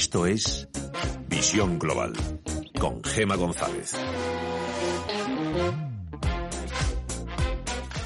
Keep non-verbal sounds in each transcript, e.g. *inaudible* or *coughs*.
Esto es Visión Global con Gema González.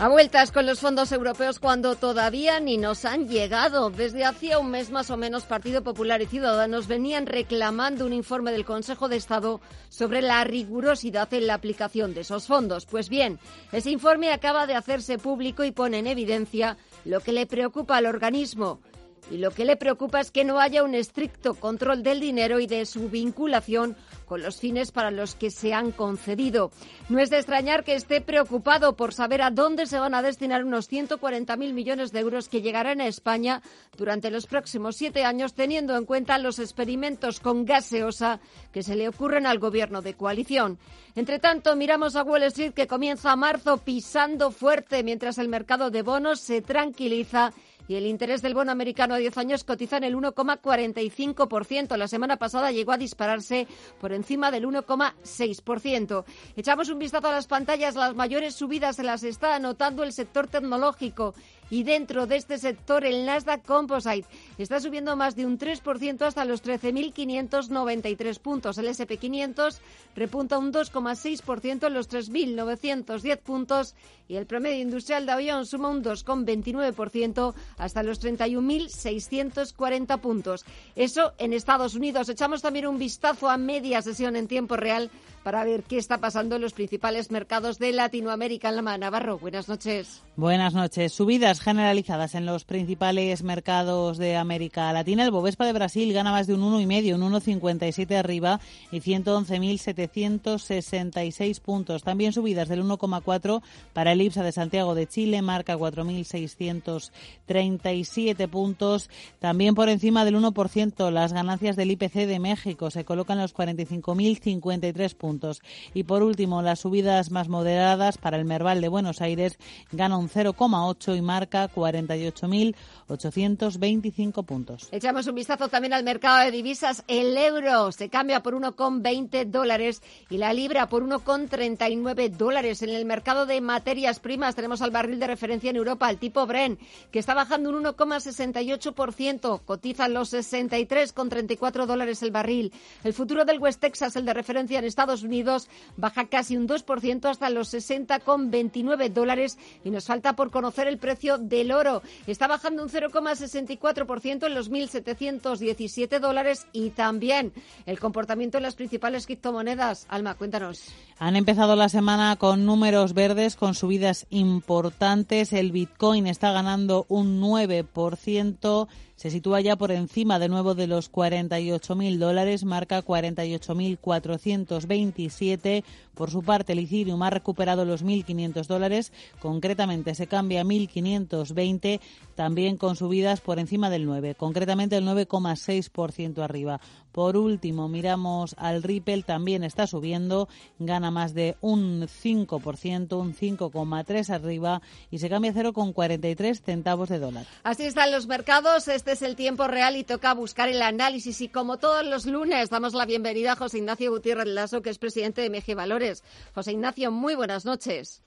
A vueltas con los fondos europeos cuando todavía ni nos han llegado. Desde hacía un mes más o menos Partido Popular y Ciudadanos venían reclamando un informe del Consejo de Estado sobre la rigurosidad en la aplicación de esos fondos. Pues bien, ese informe acaba de hacerse público y pone en evidencia lo que le preocupa al organismo y lo que le preocupa es que no haya un estricto control del dinero y de su vinculación con los fines para los que se han concedido. No es de extrañar que esté preocupado por saber a dónde se van a destinar unos 140.000 millones de euros que llegarán a España durante los próximos siete años, teniendo en cuenta los experimentos con gaseosa que se le ocurren al gobierno de coalición. Entre tanto, miramos a Wall Street que comienza marzo pisando fuerte mientras el mercado de bonos se tranquiliza y el interés del bono americano a 10 años cotiza en el 1,45%. La semana pasada llegó a dispararse por encima del 1,6%. Echamos un vistazo a las pantallas. Las mayores subidas se las está anotando el sector tecnológico y dentro de este sector el Nasdaq Composite está subiendo más de un 3% hasta los 13.593 puntos. El SP500 repunta un 2,6% en los 3.910 puntos y el promedio industrial de avión suma un 2,29% hasta los 31.640 puntos. Eso en Estados Unidos. Echamos también un vistazo a media sesión en tiempo real para ver qué está pasando en los principales mercados de Latinoamérica. En la Navarro, buenas noches. Buenas noches. Subidas generalizadas en los principales mercados de América Latina. El Bovespa de Brasil gana más de un 1,5, un 1,57 arriba y 111.766 puntos. También subidas del 1,4 para el IPSA de Santiago de Chile, marca 4.637 puntos. También por encima del 1% las ganancias del IPC de México se colocan los 45.053 puntos. Y por último, las subidas más moderadas para el Merval de Buenos Aires gana un 0,8 y marca 48.825 puntos. Echamos un vistazo también al mercado de divisas. El euro se cambia por 1,20 dólares y la libra por 1,39 dólares. En el mercado de materias primas tenemos al barril de referencia en Europa, el tipo Bren, que está bajando un 1,68%. Cotiza los 63,34 dólares el barril. El futuro del West Texas, el de referencia en Estados Unidos baja casi un 2% hasta los 60,29 dólares y nos falta por conocer el precio del oro. Está bajando un 0,64% en los 1.717 dólares y también el comportamiento en las principales criptomonedas. Alma, cuéntanos. Han empezado la semana con números verdes, con subidas importantes. El Bitcoin está ganando un 9% se sitúa ya por encima de nuevo de los 48.000 dólares, marca 48.427. Por su parte, el Ethereum ha recuperado los 1.500 dólares, concretamente se cambia a 1.520, también con subidas por encima del 9, concretamente el 9,6% arriba. Por último, miramos al Ripple, también está subiendo, gana más de un 5%, un 5,3 arriba y se cambia a 0,43 centavos de dólar. Así están los mercados, este es el tiempo real y toca buscar el análisis y como todos los lunes damos la bienvenida a José Ignacio Gutiérrez Lasso, que es presidente de MG Valores. José Ignacio, muy buenas noches.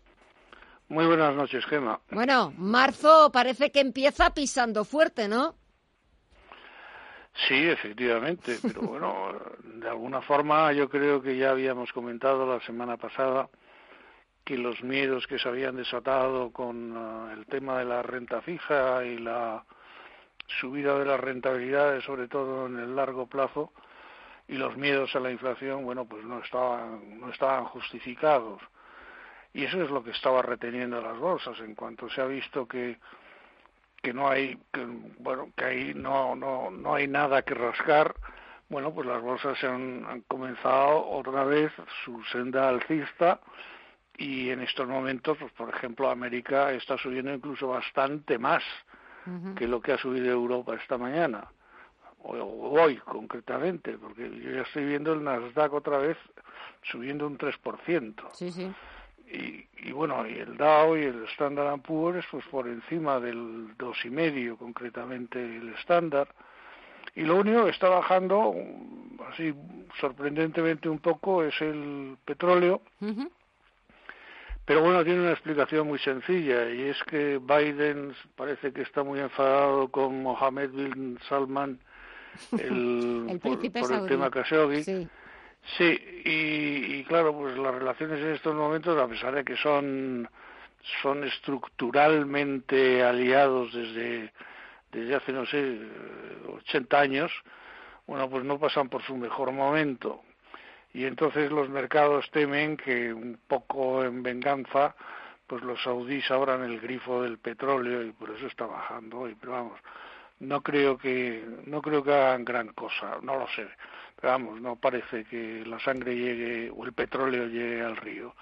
Muy buenas noches, Gema. Bueno, marzo parece que empieza pisando fuerte, ¿no? Sí, efectivamente, pero bueno, de alguna forma yo creo que ya habíamos comentado la semana pasada que los miedos que se habían desatado con ah, el tema de la renta fija y la subida de las rentabilidades, sobre todo en el largo plazo, y los miedos a la inflación, bueno, pues no estaban, no estaban justificados. Y eso es lo que estaba reteniendo las bolsas. En cuanto se ha visto que que no hay que, bueno que ahí no no no hay nada que rascar bueno pues las bolsas se han, comenzado otra vez su senda alcista y en estos momentos pues por ejemplo América está subiendo incluso bastante más que lo que ha subido Europa esta mañana. O hoy concretamente porque yo ya estoy viendo el Nasdaq otra vez subiendo un 3%. Sí, sí y, bueno, y el Dow y el Standard Poor's, pues por encima del dos y medio, concretamente el estándar. Y lo único que está bajando, así sorprendentemente un poco, es el petróleo. Pero bueno, tiene una explicación muy sencilla y es que Biden parece que está muy enfadado con Mohammed bin Salman el, *laughs* por, el tema Khashoggi. Sí. Sí, y, claro, pues las relaciones en estos momentos, a pesar de que son, son estructuralmente aliados desde, desde hace, no sé, 80 años, bueno, pues no pasan por su mejor momento. Y entonces los mercados temen que un poco en venganza, pues los saudíes abran el grifo del petróleo y por eso está bajando. Y, pero vamos, no creo que, no creo que hagan gran cosa, no lo sé vamos, no parece que la sangre llegue o el petróleo llegue al río.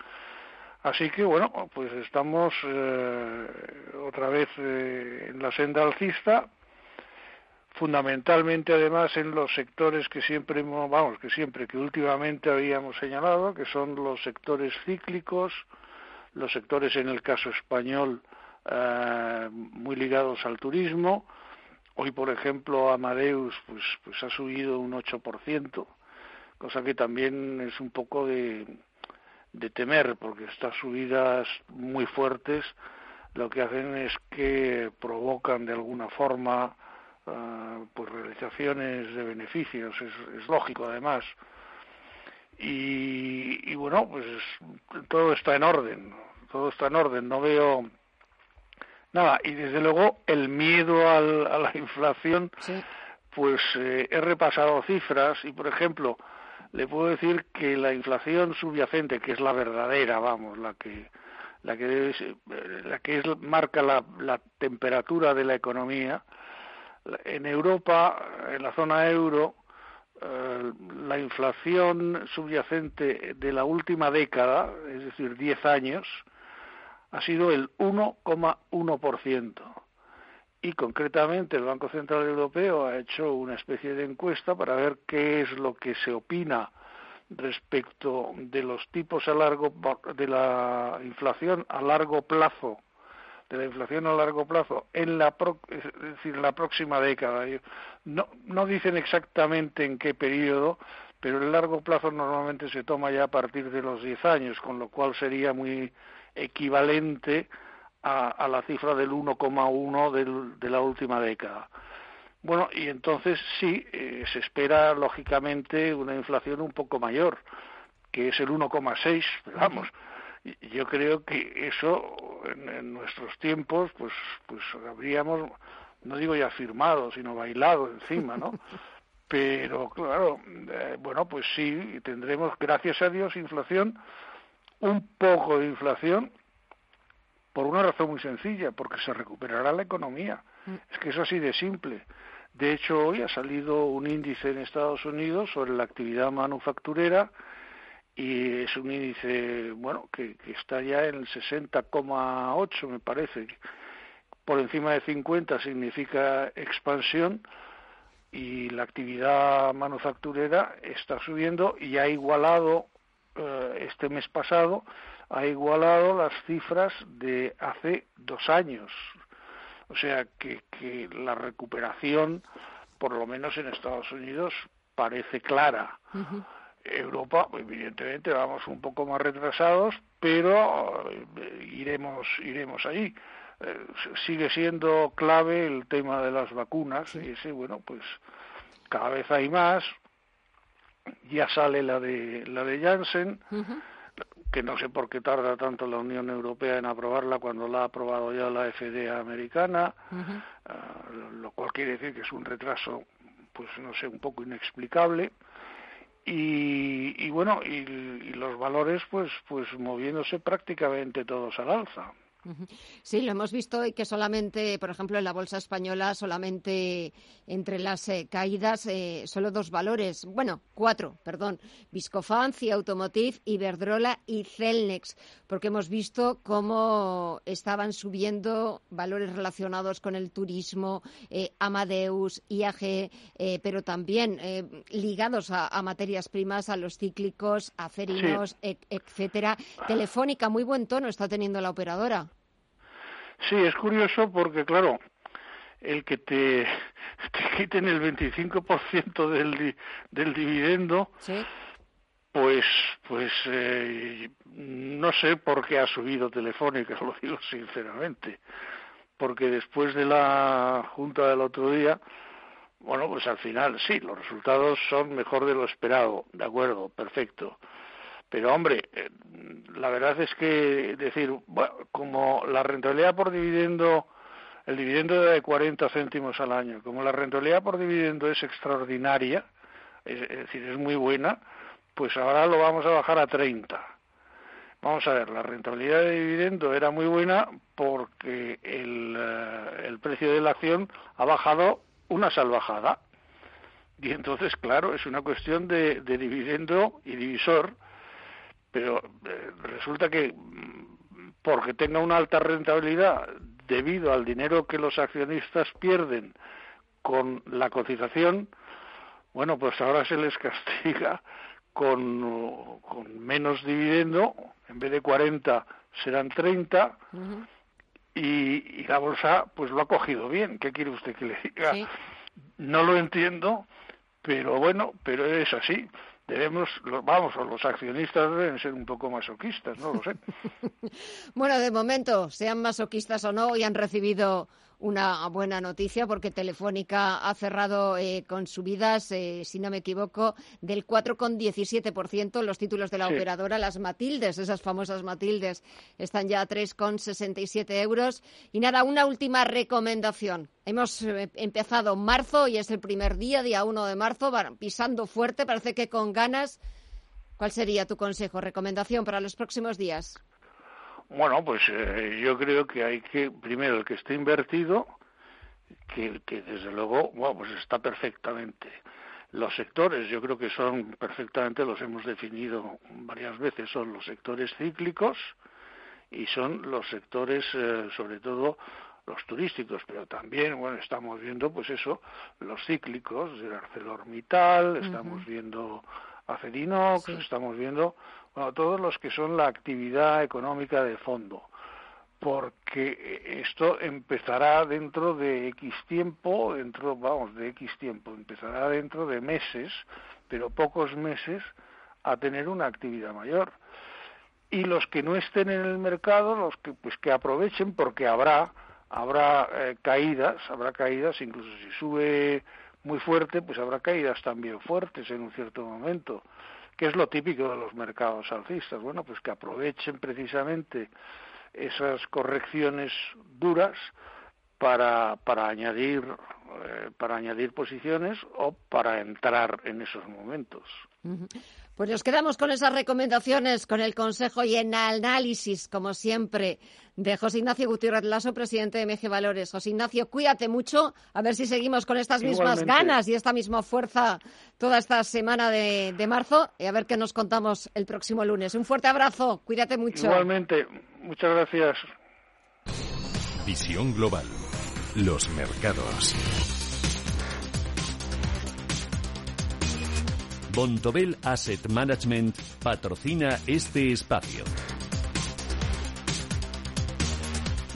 Así que bueno, pues estamos eh, otra vez eh, en la senda alcista, fundamentalmente además en los sectores que siempre, vamos, que siempre, que últimamente habíamos señalado, que son los sectores cíclicos, los sectores en el caso español eh, muy ligados al turismo, Hoy, por ejemplo, Amadeus pues, pues ha subido un 8%, cosa que también es un poco de, de temer, porque estas subidas muy fuertes lo que hacen es que provocan de alguna forma uh, pues realizaciones de beneficios, es, es lógico además. Y, y, bueno, pues todo está en orden, todo está en orden, no veo Nada, y desde luego el miedo a la inflación, pues eh, he repasado cifras y, por ejemplo, le puedo decir que la inflación subyacente, que es la verdadera, vamos, la que la que debe eh, la que es, marca la, la temperatura de la economía, en Europa, en la zona euro, eh, la inflación subyacente de la última década, es decir, 10 años, ha sido el 1,1%. Y concretamente el Banco Central Europeo ha hecho una especie de encuesta para ver qué es lo que se opina respecto de los tipos a largo de la inflación a largo plazo de la inflación a largo plazo en la es decir la próxima década no no dicen exactamente en qué periodo pero el largo plazo normalmente se toma ya a partir de los 10 años con lo cual sería muy equivalente a, la cifra del 1,1 de la última década. Bueno, y entonces sí, eh, se espera lógicamente una inflación un poco mayor, que es el 1,6, vamos. Yo creo que eso en, nuestros tiempos, pues, pues habríamos, no digo ya firmado, sino bailado encima, ¿no? *laughs* Pero claro, eh, bueno, pues sí, tendremos, gracias a Dios, inflación un poco de inflación por una razón muy sencilla, porque se recuperará la economía. Mm. Es que es así de simple. De hecho, hoy ha salido un índice en Estados Unidos sobre la actividad manufacturera y es un índice, bueno, que, está ya en el 60,8, me parece. Por encima de 50 significa expansión y la actividad manufacturera está subiendo y ha igualado eh, este mes pasado ha igualado las cifras de hace dos años. O sea que, que la recuperación, por lo menos en Estados Unidos, parece clara. Europa, evidentemente, vamos un poco más retrasados, pero eh, iremos, iremos ahí. Eh, sigue siendo clave el tema de las vacunas, y ese, bueno, pues cada vez hay más, ya sale la de la de Janssen, que no sé por qué tarda tanto la Unión Europea en aprobarla cuando la ha aprobado ya la FDA americana, ah, lo cual quiere decir que es un retraso, pues no sé, un poco inexplicable. Y, y bueno, y, y los valores, pues, pues moviéndose prácticamente todos al alza. Sí, lo hemos visto y que solamente, por ejemplo, en la bolsa española, solamente entre las eh, caídas, eh, solo dos valores, bueno, cuatro, perdón, Viscofan, Automotive, Iberdrola y Celnex, porque hemos visto cómo estaban subiendo valores relacionados con el turismo, eh, Amadeus, IAG, pero también ligados a, materias primas, a los cíclicos, acerinos, etcétera. Telefónica, muy buen tono está teniendo la operadora. Sí, es curioso porque, claro, el que te, *laughs* te quiten el 25% del, del dividendo, pues, pues eh, no sé por qué ha subido Telefónica, *laughs* lo digo sinceramente, porque después de la junta del otro día, Bueno, pues al final sí, los resultados son mejor de lo esperado, de acuerdo, perfecto. Pero hombre, eh, la verdad es que decir, bueno, como la rentabilidad por dividendo, el dividendo de 40 céntimos al año, como la rentabilidad por dividendo es extraordinaria, es, decir, es muy buena, pues ahora lo vamos a bajar a 30. Vamos a ver, la rentabilidad de dividendo era muy buena porque el, eh, el precio de la acción ha bajado una salvajada. Y entonces, claro, es una cuestión de, dividendo y divisor, pero eh, resulta que mm, porque tenga una alta rentabilidad debido al dinero que los accionistas pierden con la cotización, bueno, pues ahora se les castiga con, con menos dividendo, en vez de 40 serán 30, y, la bolsa pues lo ha cogido bien. ¿Qué quiere usted que le diga? No lo entiendo, pero bueno, pero es así. Debemos, vamos, los accionistas deben ser un poco masoquistas, no lo sé. *laughs* bueno, de momento, sean masoquistas o no, hoy han recibido una buena noticia porque Telefónica ha cerrado eh, con subidas, eh, si no me equivoco, del 4,17%. Los títulos de la operadora, las Matildes, esas famosas Matildes, están ya a 3,67 euros. Y nada, una última recomendación. Hemos eh, empezado marzo y es el primer día, día 1 de marzo, pisando fuerte, parece que con ganas. ¿Cuál sería tu consejo, recomendación para los próximos días? Bueno, pues eh, yo creo que hay que, primero, el que esté invertido, que, que desde luego, bueno, pues está perfectamente. Los sectores, yo creo que son perfectamente, los hemos definido varias veces, son los sectores cíclicos y son los sectores, eh, sobre todo, los turísticos, pero también, bueno, estamos viendo, pues eso, los cíclicos de ArcelorMittal, estamos viendo Acerinox, estamos viendo bueno, todos los que son la actividad económica de fondo, porque esto empezará dentro de X tiempo, dentro, vamos, de X tiempo, empezará dentro de meses, pero pocos meses, a tener una actividad mayor. Y los que no estén en el mercado, los que pues que aprovechen porque habrá habrá eh, caídas, habrá caídas, incluso si sube muy fuerte, pues habrá caídas también fuertes en un cierto momento que es lo típico de los mercados alcistas. Bueno, pues que aprovechen precisamente esas correcciones duras para, para añadir eh, para añadir posiciones o para entrar en esos momentos. Pues nos quedamos con esas recomendaciones, con el consejo y en análisis, como siempre, de José Ignacio Gutiérrez Lasso, presidente de MG Valores. José Ignacio, cuídate mucho, a ver si seguimos con estas mismas ganas y esta misma fuerza toda esta semana de, de, marzo y a ver qué nos contamos el próximo lunes. Un fuerte abrazo, cuídate mucho. Igualmente, muchas gracias. Visión Global. Los mercados. Bontobel Asset Management patrocina este espacio.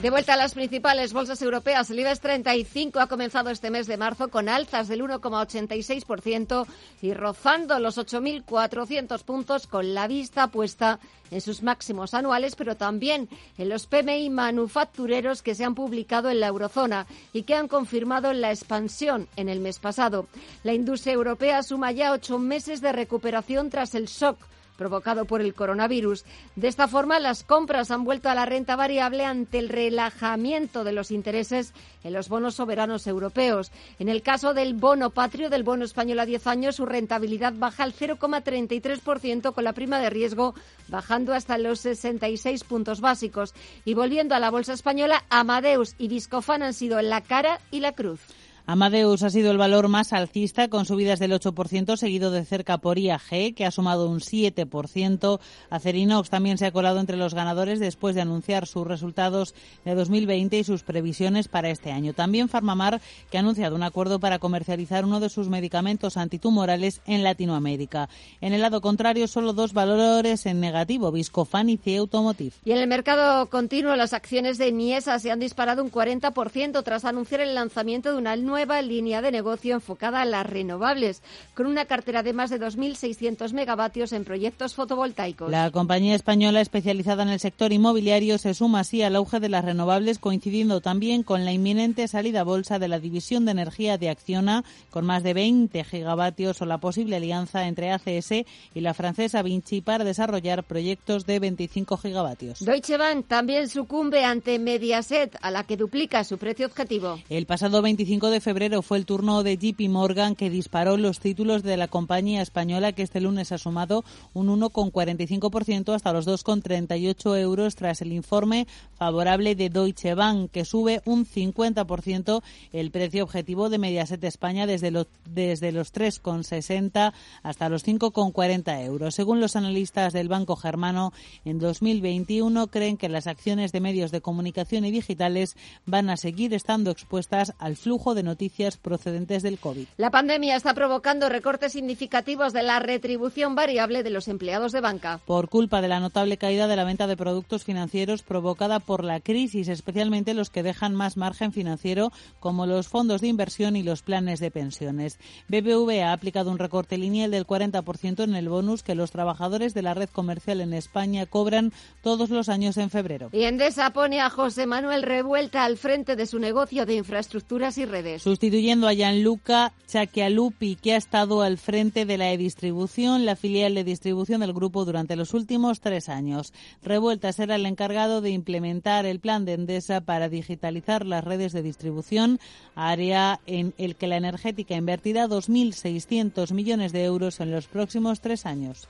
De vuelta a las principales bolsas europeas, el IBEX 35 ha comenzado este mes de marzo con alzas del 1,86% y rozando los 8.400 puntos con la vista puesta en sus máximos anuales, pero también en los PMI manufactureros que se han publicado en la eurozona y que han confirmado la expansión en el mes pasado. La industria europea suma ya ocho meses de recuperación tras el shock provocado por el coronavirus. De esta forma, las compras han vuelto a la renta variable ante el relajamiento de los intereses en los bonos soberanos europeos. En el caso del bono patrio, del bono español a 10 años, su rentabilidad baja al 0,33% con la prima de riesgo bajando hasta los 66 puntos básicos. Y volviendo a la bolsa española, Amadeus y Viscofan han sido la cara y la cruz. Amadeus ha sido el valor más alcista con subidas del 8%, seguido de cerca por IAG, que ha sumado un 7%. Acerinox también se ha colado entre los ganadores después de anunciar sus resultados de 2020 y sus previsiones para este año. También Farmamar, que ha anunciado un acuerdo para comercializar uno de sus medicamentos antitumorales en Latinoamérica. En el lado contrario, solo dos valores en negativo, Viscofan y CIE Automotive. Y en el mercado continuo, las acciones de Niesa se han disparado un 40% tras anunciar el lanzamiento de una nueva línea de negocio enfocada a las renovables, con una cartera de más de 2.600 megavatios en proyectos fotovoltaicos. La compañía española especializada en el sector inmobiliario se suma así al auge de las renovables, coincidiendo también con la inminente salida a bolsa de la división de energía de Acciona, con más de 20 gigavatios o la posible alianza entre ACS y la francesa Vinci para desarrollar proyectos de 25 gigavatios. Deutsche Bank también sucumbe ante Mediaset, a la que duplica su precio objetivo. El pasado 25 de febrero fue el turno de JP Morgan que disparó los títulos de la compañía española que este lunes ha sumado un 1,45% hasta los 2,38 euros tras el informe favorable de Deutsche Bank que sube un 50% el precio objetivo de Mediaset España desde los, desde los 3,60 hasta los 5,40 euros. Según los analistas del Banco Germano, en 2021 creen que las acciones de medios de comunicación y digitales van a seguir estando expuestas al flujo de noticias procedentes del COVID. La pandemia está provocando recortes significativos de la retribución variable de los empleados de banca. Por culpa de la notable caída de la venta de productos financieros provocada por la crisis, especialmente los que dejan más margen financiero, como los fondos de inversión y los planes de pensiones. BBV ha aplicado un recorte lineal del 40% en el bonus que los trabajadores de la red comercial en España cobran todos los años en febrero. Y Endesa pone a José Manuel Revuelta al frente de su negocio de infraestructuras y redes. Sustituyendo a Gianluca Chaquialupi, que ha estado al frente de la e-distribución, la filial de distribución del grupo durante los últimos tres años. Revuelta será el encargado de implementar el plan de Endesa para digitalizar las redes de distribución, área en el que la energética invertirá 2.600 millones de euros en los próximos tres años.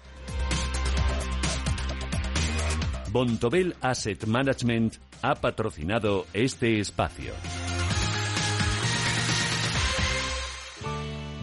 Bontobel Asset Management ha patrocinado este espacio.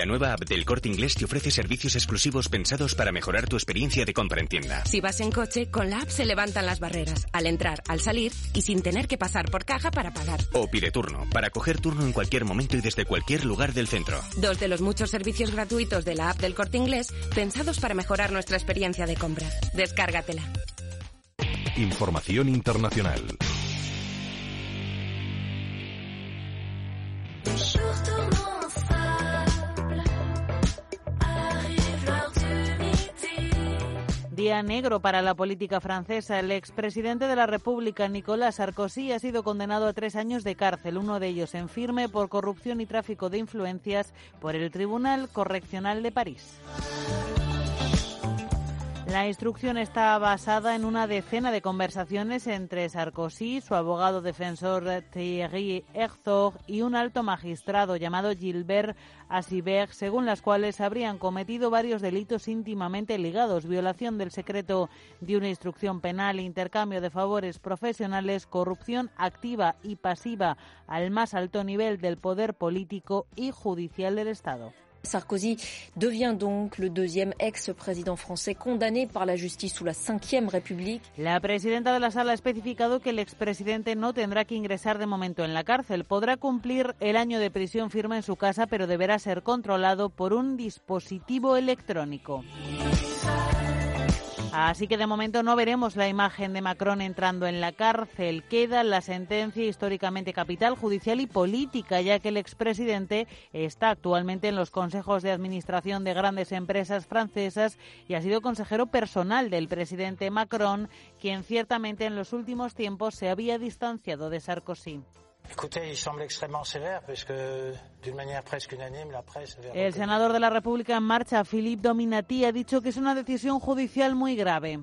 La nueva app del Corte Inglés te ofrece servicios exclusivos pensados para mejorar tu experiencia de compra en tienda. Si vas en coche, con la app se levantan las barreras, al entrar, al salir y sin tener que pasar por caja para pagar. O pide turno, para coger turno en cualquier momento y desde cualquier lugar del centro. Dos de los muchos servicios gratuitos de la app del Corte Inglés pensados para mejorar nuestra experiencia de compra. Descárgatela. Información internacional. Día negro para la política francesa. El expresidente de la República, Nicolas Sarkozy, ha sido condenado a tres años de cárcel, uno de ellos en firme por corrupción y tráfico de influencias por el Tribunal Correccional de París. La instrucción está basada en una decena de conversaciones entre Sarkozy, su abogado defensor Thierry Herzog y un alto magistrado llamado Gilbert Asibeg, según las cuales habrían cometido varios delitos íntimamente ligados, violación del secreto de una instrucción penal, intercambio de favores profesionales, corrupción activa y pasiva al más alto nivel del poder político y judicial del Estado. Sarkozy devient donc le deuxième ex-président français condamné par la justice sous la Ve République. La presidenta de la sala ha especificado que el expresidente no tendrá que ingresar de momento en la cárcel. Podrá cumplir el año de prisión firme en su casa, pero deberá ser controlado por un dispositivo electrónico. Así que de momento no veremos la imagen de Macron entrando en la cárcel. Queda la sentencia históricamente capital, judicial y política, ya que el expresidente está actualmente en los consejos de administración de grandes empresas francesas y ha sido consejero personal del presidente Macron, quien ciertamente en los últimos tiempos se había distanciado de Sarkozy. El senador de la República en marcha, Philippe Dominati, ha dicho que es una decisión judicial muy grave.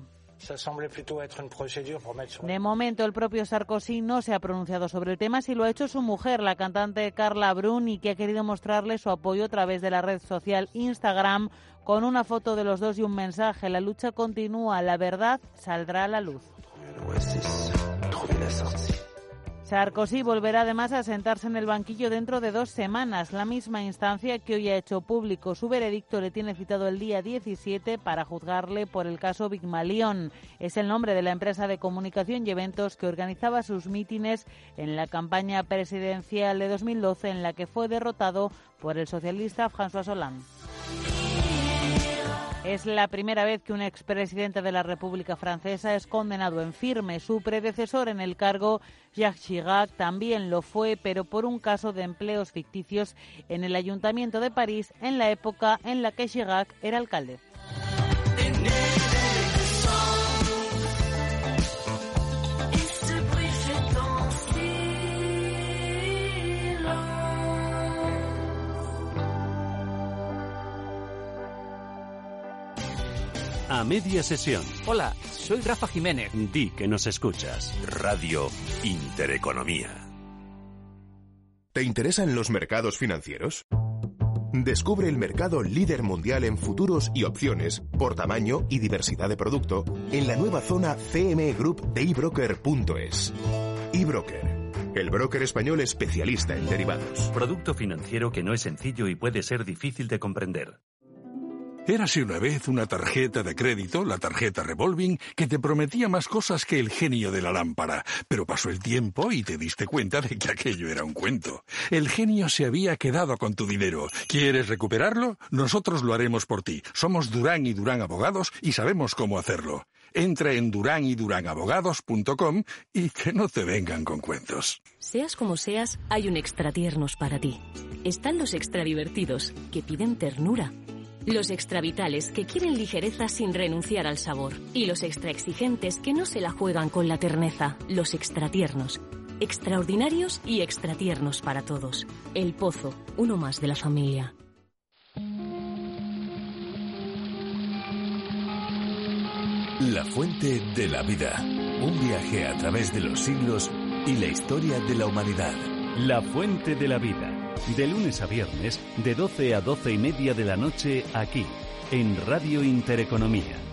De momento, el propio Sarkozy no se ha pronunciado sobre el tema, si lo ha hecho su mujer, la cantante Carla Bruni, que ha querido mostrarle su apoyo a través de la red social Instagram con una foto de los dos y un mensaje. La lucha continúa, la verdad saldrá a la luz. Sarkozy volverá además a sentarse en el banquillo dentro de dos semanas. La misma instancia que hoy ha hecho público su veredicto le tiene citado el día 17 para juzgarle por el caso Bigmalion. Es el nombre de la empresa de comunicación y eventos que organizaba sus mítines en la campaña presidencial de 2012 en la que fue derrotado por el socialista François Hollande. Es la primera vez que un expresidente de la República Francesa es condenado en firme. Su predecesor en el cargo, Jacques Chirac, también lo fue, pero por un caso de empleos ficticios en el Ayuntamiento de París en la época en la que Chirac era alcalde. A media sesión. Hola, soy Rafa Jiménez. Di que nos escuchas. Radio Intereconomía. ¿Te interesan los mercados financieros? Descubre el mercado líder mundial en futuros y opciones por tamaño y diversidad de producto en la nueva zona CME Group de ebroker.es. eBroker, el broker español especialista en derivados. Producto financiero que no es sencillo y puede ser difícil de comprender. Érase una vez una tarjeta de crédito, la tarjeta revolving, que te prometía más cosas que el genio de la lámpara, pero pasó el tiempo y te diste cuenta de que aquello era un cuento. El genio se había quedado con tu dinero. ¿Quieres recuperarlo? Nosotros lo haremos por ti. Somos Durán y Durán Abogados y sabemos cómo hacerlo. Entra en duranyduránabogados.com y que no te vengan con cuentos. Seas como seas, hay un extra tiernos para ti. Están los extra divertidos, que piden ternura los extravitales que quieren ligereza sin renunciar al sabor. Y los extra exigentes que no se la juegan con la terneza. Los extratiernos. Extraordinarios y extratiernos para todos. El Pozo, uno más de la familia. La fuente de la vida. Un viaje a través de los siglos y la historia de la humanidad. La fuente de la vida de lunes a viernes, de 12 a 12 y media de la noche, aquí, en Radio Intereconomía.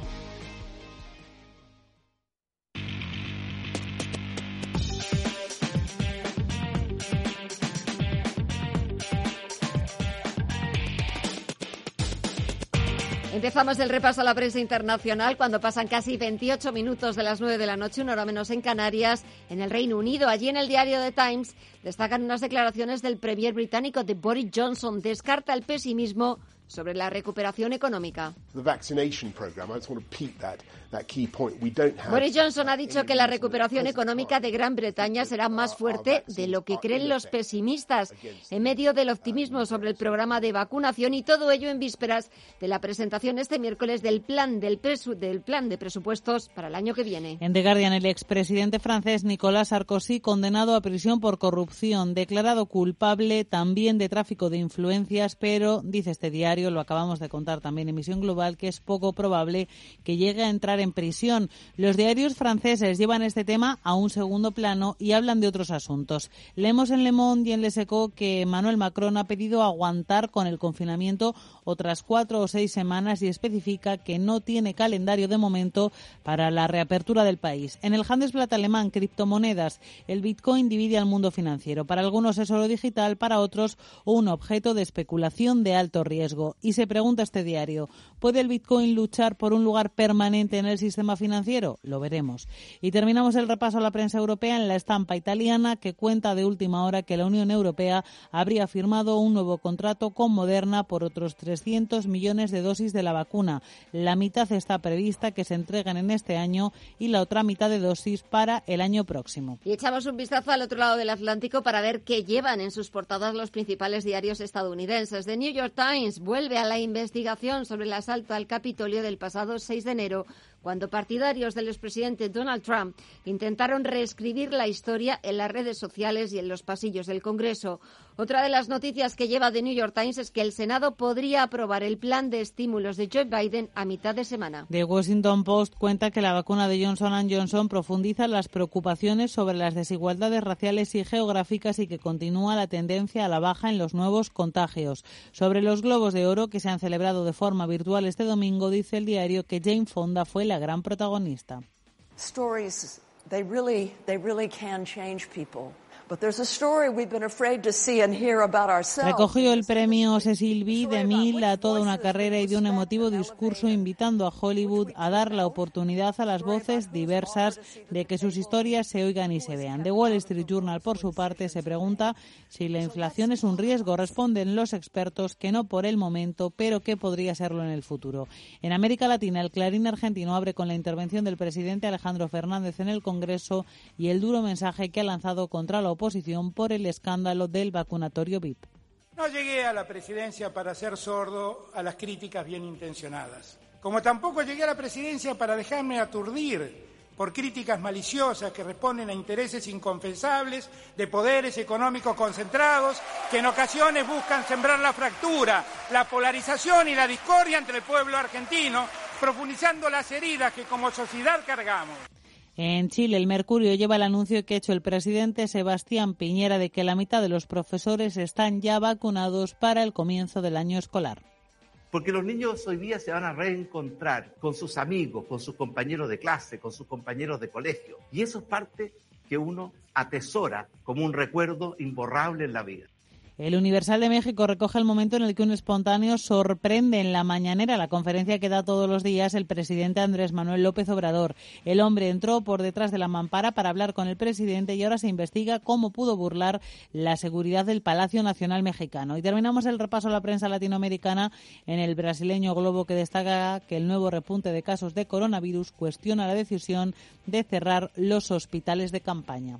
Empezamos el repaso a la prensa internacional cuando pasan casi 28 minutos de las 9 de la noche, una hora menos en Canarias, en el Reino Unido. Allí en el diario The Times destacan unas declaraciones del premier británico de Boris Johnson. Descarta el pesimismo sobre la recuperación económica. Boris Johnson ha dicho que la recuperación económica de Gran Bretaña será más fuerte de lo que creen los pesimistas, en medio del optimismo sobre el programa de vacunación y todo ello en vísperas de la presentación este miércoles del plan, del, del plan de presupuestos para el año que viene. En The Guardian, el expresidente francés Nicolas Sarkozy, condenado a prisión por corrupción, declarado culpable también de tráfico de influencias, pero, dice este diario, lo acabamos de contar también en Misión Global, que es poco probable que llegue a entrar en prisión. Los diarios franceses llevan este tema a un segundo plano y hablan de otros asuntos. Leemos en Le Monde y en Le Seco que Emmanuel Macron ha pedido aguantar con el confinamiento otras cuatro o seis semanas y especifica que no tiene calendario de momento para la reapertura del país. En el Handelsblatt alemán, criptomonedas, el Bitcoin divide al mundo financiero. Para algunos es oro digital, para otros un objeto de especulación de alto riesgo. Y se pregunta este diario, ¿puede el Bitcoin luchar por un lugar permanente en el sistema financiero? Lo veremos. Y terminamos el repaso a la prensa europea en la estampa italiana que cuenta de última hora que la Unión Europea habría firmado un nuevo contrato con Moderna por otros 300 millones de dosis de la vacuna. La mitad está prevista que se entreguen en este año y la otra mitad de dosis para el año próximo. Y echamos un vistazo al otro lado del Atlántico para ver qué llevan en sus portadas los principales diarios estadounidenses. New York Times vuelve a la investigación sobre el asalto al Capitolio del pasado 6 de enero cuando partidarios del expresidente Donald Trump intentaron reescribir la historia en las redes sociales y en los pasillos del Congreso. Otra de las noticias que lleva The New York Times es que el Senado podría aprobar el plan de estímulos de Joe Biden a mitad de semana. The Washington Post cuenta que la vacuna de Johnson Johnson profundiza las preocupaciones sobre las desigualdades raciales y geográficas y que continúa la tendencia a la baja en los nuevos contagios. Sobre los globos de oro que se han celebrado de forma virtual este domingo, dice el diario que Jane Fonda fue la gran protagonista. Recogió el premio Cecil B. DeMille a toda una carrera y dio un emotivo discurso invitando a Hollywood a dar la oportunidad a las voces diversas de que sus historias se oigan y se vean. The Wall Street Journal, por su parte, se pregunta si la inflación es un riesgo. Responden los expertos que no por el momento, pero que podría serlo en el futuro. En América Latina, el Clarín argentino abre con la intervención del presidente Alejandro Fernández en el Congreso y el duro mensaje que ha lanzado contra la oposición por el escándalo del vacunatorio VIP. No llegué a la presidencia para ser sordo a las críticas bien intencionadas, como tampoco llegué a la presidencia para dejarme aturdir por críticas maliciosas que responden a intereses inconfesables de poderes económicos concentrados que en ocasiones buscan sembrar la fractura, la polarización y la discordia entre el pueblo argentino, profundizando las heridas que como sociedad cargamos. En Chile, el Mercurio lleva el anuncio que ha hecho el presidente Sebastián Piñera de que la mitad de los profesores están ya vacunados para el comienzo del año escolar. Porque los niños hoy día se van a reencontrar con sus amigos, con sus compañeros de clase, con sus compañeros de colegio. Y eso es parte que uno atesora como un recuerdo imborrable en la vida. El Universal de México recoge el momento en el que un espontáneo sorprende en la mañanera, la conferencia que da todos los días el presidente Andrés Manuel López Obrador. El hombre entró por detrás de la mampara para hablar con el presidente y ahora se investiga cómo pudo burlar la seguridad del Palacio Nacional Mexicano. Y terminamos el repaso a la prensa latinoamericana en el brasileño Globo que destaca que el nuevo repunte de casos de coronavirus cuestiona la decisión de cerrar los hospitales de campaña.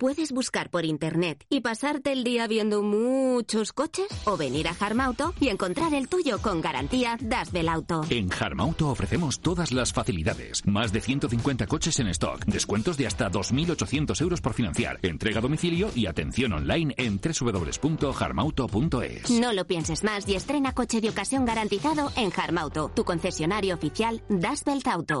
Puedes buscar por internet y pasarte el día viendo muchos coches o venir a Harmauto y encontrar el tuyo con garantía Das del Auto. En Harmauto ofrecemos todas las facilidades. Más de 150 coches en stock, descuentos de hasta 2.800 euros por financiar, entrega a domicilio y atención online en www.harmauto.es. No lo pienses más y estrena coche de ocasión garantizado en Harmauto, tu concesionario oficial Das Belt Auto.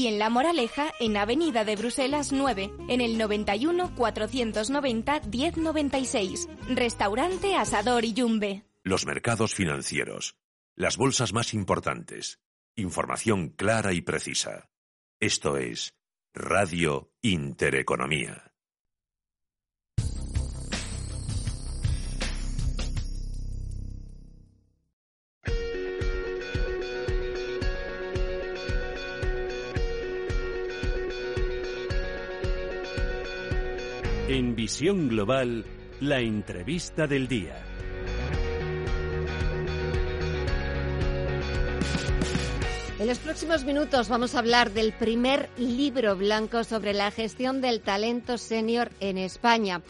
y en La Moraleja, en Avenida de Bruselas 9, en el 91 490 1096. Restaurante Asador y Yumbe. Los mercados financieros. Las bolsas más importantes. Información clara y precisa. Esto es Radio Intereconomía. En Visión Global, la entrevista del día. En los próximos minutos vamos a hablar del primer libro blanco sobre la gestión del talento senior en España.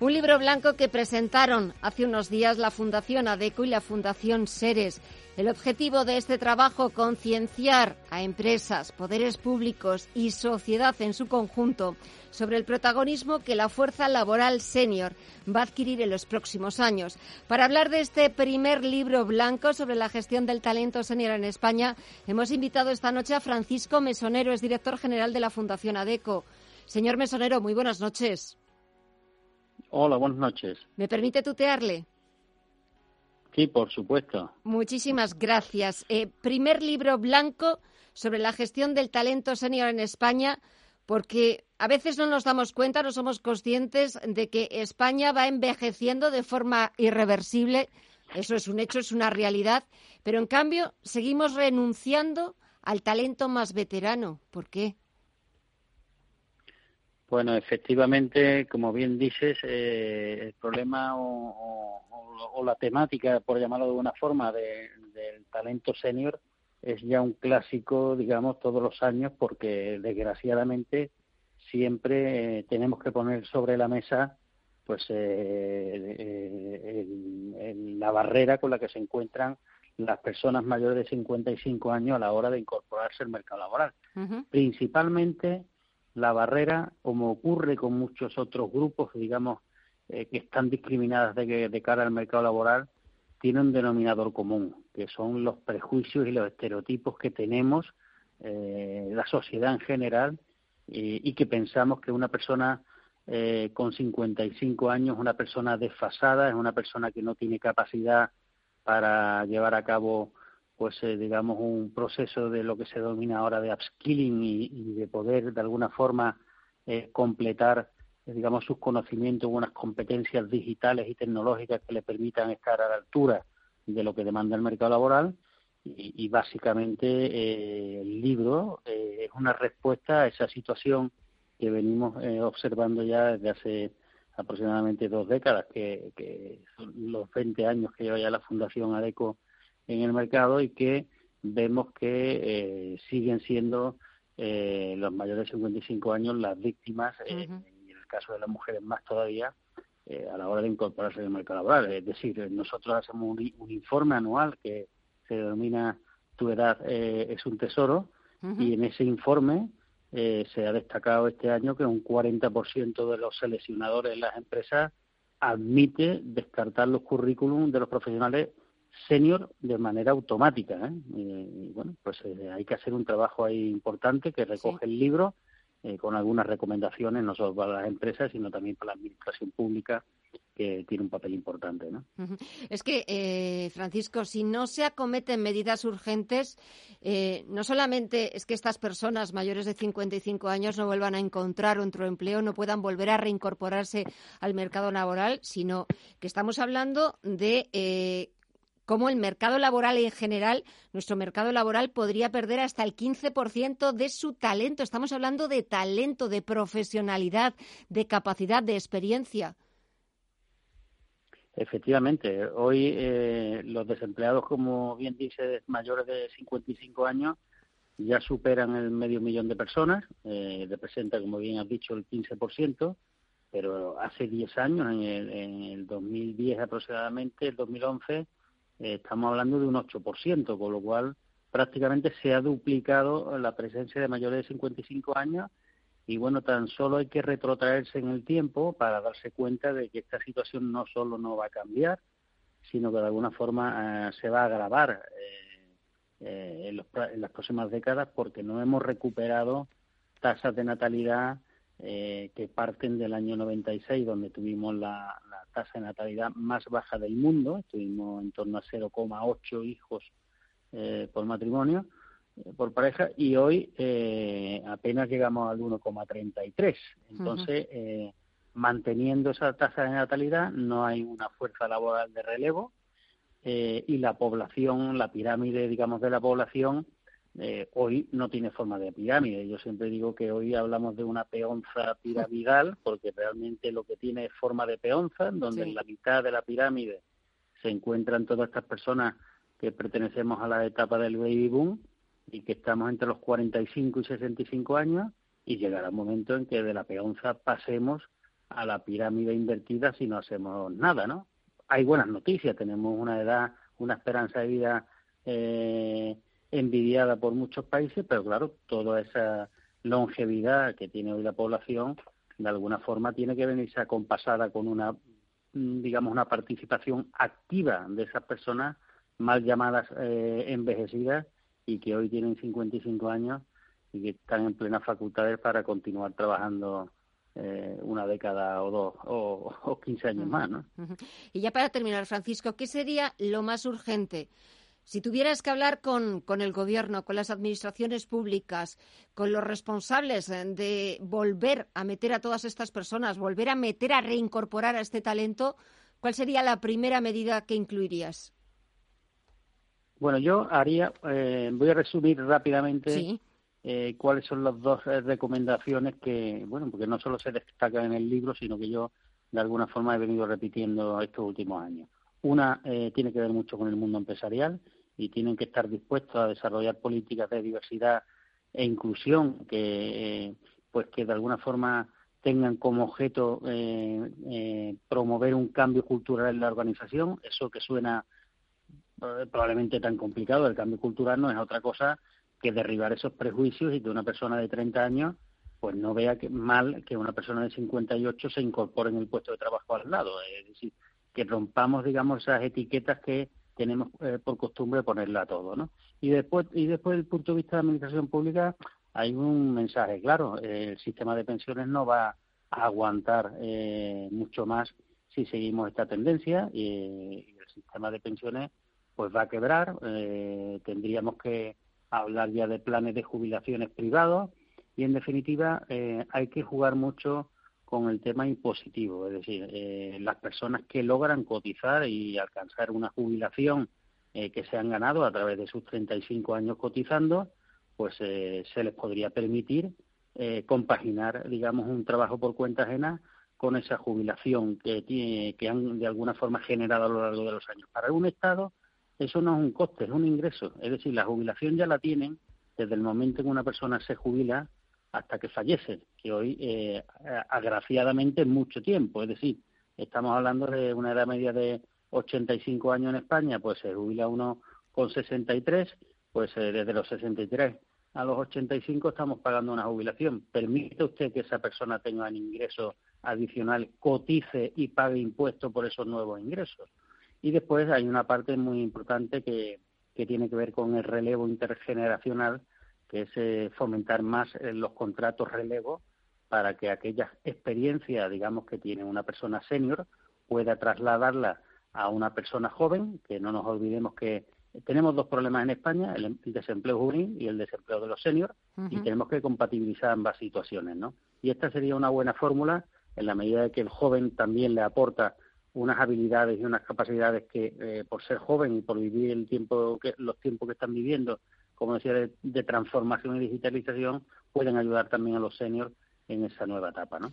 Un libro blanco que presentaron hace unos días la Fundación ADECO y la Fundación Seres. El objetivo de este trabajo, concienciar a empresas, poderes públicos y sociedad en su conjunto sobre el protagonismo que la fuerza laboral senior va a adquirir en los próximos años. Para hablar de este primer libro blanco sobre la gestión del talento senior en España, hemos invitado esta noche a Francisco Mesonero, es director general de la Fundación ADECO. Señor Mesonero, muy buenas noches. Hola, buenas noches. ¿Me permite tutearle? Sí, por supuesto. Muchísimas gracias. Eh, primer libro blanco sobre la gestión del talento senior en España, porque a veces no nos damos cuenta, no somos conscientes de que España va envejeciendo de forma irreversible. Eso es un hecho, es una realidad. Pero en cambio, seguimos renunciando al talento más veterano. ¿Por qué? Bueno, efectivamente, como bien dices, eh, el problema o, la temática, por llamarlo de alguna forma, del talento senior es ya un clásico, digamos, todos los años, porque desgraciadamente siempre eh, tenemos que poner sobre la mesa pues eh, la barrera con la que se encuentran las personas mayores de 55 años a la hora de incorporarse al mercado laboral. Principalmente la barrera, como ocurre con muchos otros grupos, digamos, eh, que están discriminadas de, de cara al mercado laboral, tiene un denominador común, que son los prejuicios y los estereotipos que tenemos eh, la sociedad en general y, que pensamos que una persona eh, con 55 años una persona desfasada, es una persona que no tiene capacidad para llevar a cabo pues eh, digamos un proceso de lo que se denomina ahora de upskilling y, de poder de alguna forma eh, completar digamos sus conocimientos unas competencias digitales y tecnológicas que le permitan estar a la altura de lo que demanda el mercado laboral. Y, básicamente eh, el libro es una respuesta a esa situación que venimos observando ya desde hace aproximadamente dos décadas, que, que son los 20 años que lleva ya la Fundación ADECO en el mercado y que vemos que eh, siguen siendo eh, los mayores de 55 años las víctimas, eh, y en el caso de las mujeres más todavía, a la hora de incorporarse en el mercado laboral. Es decir, nosotros hacemos un, informe anual que se denomina Tu edad es un tesoro y en ese informe se ha destacado este año que un 40% de los seleccionadores en las empresas admite descartar los currículums de los profesionales senior de manera automática. ¿eh? Y, bueno, pues eh, hay que hacer un trabajo ahí importante que recoge el libro eh, con algunas recomendaciones, no solo para las empresas, sino también para la administración pública que tiene un papel importante. ¿no? Es que, Francisco, si no se acometen medidas urgentes, no solamente es que estas personas mayores de 55 años no vuelvan a encontrar otro empleo, no puedan volver a reincorporarse al mercado laboral, sino que estamos hablando de cómo el mercado laboral en general, nuestro mercado laboral podría perder hasta el 15% de su talento. Estamos hablando de talento, de profesionalidad, de capacidad, de experiencia. Efectivamente, hoy eh, los desempleados, como bien dice, mayores de 55 años, ya superan el medio millón de personas, eh, representa, como bien has dicho, el 15%, pero hace 10 años, en el, en el 2010 aproximadamente, el 2011, eh, estamos hablando de un 8%, con lo cual prácticamente se ha duplicado la presencia de mayores de 55 años y bueno, tan solo hay que retrotraerse en el tiempo para darse cuenta de que esta situación no solo no va a cambiar, sino que de alguna forma eh, se va a agravar eh, en, en, las próximas décadas porque no hemos recuperado tasas de natalidad eh, que parten del año 96, donde tuvimos la, tasa de natalidad más baja del mundo, estuvimos en torno a 0,8 hijos eh, por matrimonio, eh, por pareja, y hoy apenas llegamos al 1,33. Entonces, manteniendo esa tasa de natalidad, no hay una fuerza laboral de relevo y la población, la pirámide, digamos, de la población, eh, hoy no tiene forma de pirámide. Yo siempre digo que hoy hablamos de una peonza piramidal, *laughs* porque realmente lo que tiene es forma de peonza, donde en la mitad de la pirámide se encuentran todas estas personas que pertenecemos a la etapa del baby boom y que estamos entre los 45 y 65 años y llegará un momento en que de la peonza pasemos a la pirámide invertida si no hacemos nada, ¿no? Hay buenas noticias, tenemos una edad, una esperanza de vida eh, envidiada por muchos países, pero claro, toda esa longevidad que tiene hoy la población, de alguna forma tiene que venirse acompasada con una, mm, digamos, una participación activa de esas personas mal llamadas eh, envejecidas y que hoy tienen 55 años y que están en plenas facultades para continuar trabajando eh, una década o dos o, o 15 años más, ¿no? Y ya para terminar, Francisco, ¿qué sería lo más urgente? Si tuvieras que hablar con, con, el Gobierno, con las administraciones públicas, con los responsables eh, de volver a meter a todas estas personas, volver a meter, a reincorporar a este talento, ¿cuál sería la primera medida que incluirías? Bueno, yo haría, eh, voy a resumir rápidamente eh, cuáles son las dos eh, recomendaciones que, bueno, porque no solo se destacan en el libro, sino que yo de alguna forma he venido repitiendo estos últimos años. Una eh, tiene que ver mucho con el mundo empresarial y tienen que estar dispuestos a desarrollar políticas de diversidad e inclusión que, eh, pues que de alguna forma tengan como objeto eh, eh, promover un cambio cultural en la organización. Eso que suena eh, probablemente tan complicado, el cambio cultural no es otra cosa que derribar esos prejuicios y que una persona de 30 años pues no vea que mal que una persona de 58 se incorpore en el puesto de trabajo al lado. Es decir, que rompamos, digamos, esas etiquetas que tenemos eh, por costumbre ponerle a todo, ¿no? Y después, y después, desde el punto de vista de la administración pública, hay un mensaje claro. el sistema de pensiones no va a aguantar eh, mucho más si seguimos esta tendencia y, y el sistema de pensiones pues va a quebrar. Eh, tendríamos que hablar ya de planes de jubilaciones privados y, en definitiva, eh, hay que jugar mucho con el tema impositivo, es decir, eh, las personas que logran cotizar y alcanzar una jubilación eh, que se han ganado a través de sus 35 años cotizando, pues eh, se les podría permitir eh, compaginar, digamos, un trabajo por cuenta ajena con esa jubilación que, tiene, que han de alguna forma generado a lo largo de los años. Para un Estado eso no es un coste, es un ingreso. Es decir, la jubilación ya la tienen desde el momento en que una persona se jubila hasta que fallece, que hoy, eh, agraciadamente, mucho tiempo. Es decir, estamos hablando de una edad media de 85 años en España, pues se jubila uno con 63, pues eh, desde los 63 a los 85 estamos pagando una jubilación. ¿Permite usted que esa persona tenga un ingreso adicional, cotice y pague impuestos por esos nuevos ingresos? Y después hay una parte muy importante que, que tiene que ver con el relevo intergeneracional, que es eh, fomentar más eh, los contratos relevo para que aquella experiencia, digamos, que tiene una persona senior pueda trasladarla a una persona joven, que no nos olvidemos que tenemos dos problemas en España, el, el desempleo juvenil y el desempleo de los seniors, uh -huh. y tenemos que compatibilizar ambas situaciones, ¿no? Y esta sería una buena fórmula en la medida de que el joven también le aporta unas habilidades y unas capacidades que eh, por ser joven y por vivir el tiempo que, los tiempos que están viviendo, como decía, de, de transformación y digitalización, pueden ayudar también a los seniors en esa nueva etapa, ¿no?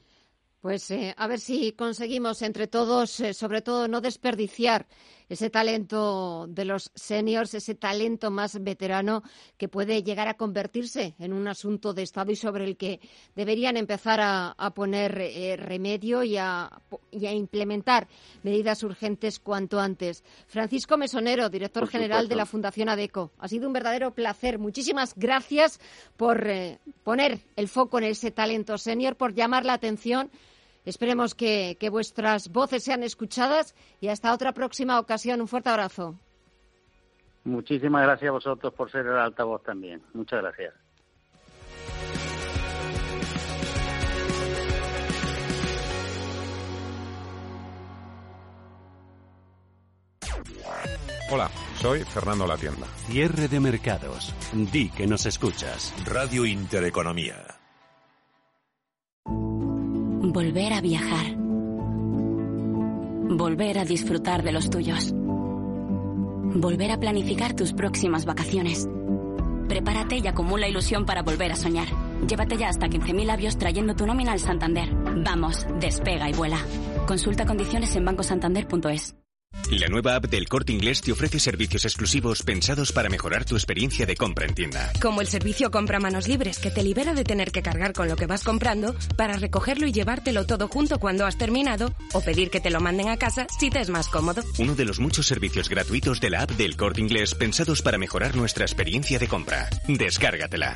Pues eh, a ver si conseguimos entre todos, eh, sobre todo, no desperdiciar ese talento de los seniors, ese talento más veterano que puede llegar a convertirse en un asunto de Estado y sobre el que deberían empezar a, a poner eh, remedio y a, y a, implementar medidas urgentes cuanto antes. Francisco Mesonero, director general de la Fundación ADECO. Ha sido un verdadero placer. Muchísimas gracias por poner el foco en ese talento senior, por llamar la atención Esperemos que, que, vuestras voces sean escuchadas y hasta otra próxima ocasión. Un fuerte abrazo. Muchísimas gracias a vosotros por ser el altavoz también. Muchas gracias. Hola, soy Fernando La Tienda. Cierre de mercados. Di que nos escuchas. Radio Intereconomía. Volver a viajar. Volver a disfrutar de los tuyos. Volver a planificar tus próximas vacaciones. Prepárate y acumula ilusión para volver a soñar. Llévate ya hasta 15.000 labios trayendo tu nómina al Santander. Vamos, despega y vuela. Consulta condiciones en bancosantander.es. La nueva app del Corte Inglés te ofrece servicios exclusivos pensados para mejorar tu experiencia de compra en tienda. Como el servicio Compra Manos Libres, que te libera de tener que cargar con lo que vas comprando para recogerlo y llevártelo todo junto cuando has terminado o pedir que te lo manden a casa si te es más cómodo. Uno de los muchos servicios gratuitos de la app del Corte Inglés pensados para mejorar nuestra experiencia de compra. Descárgatela.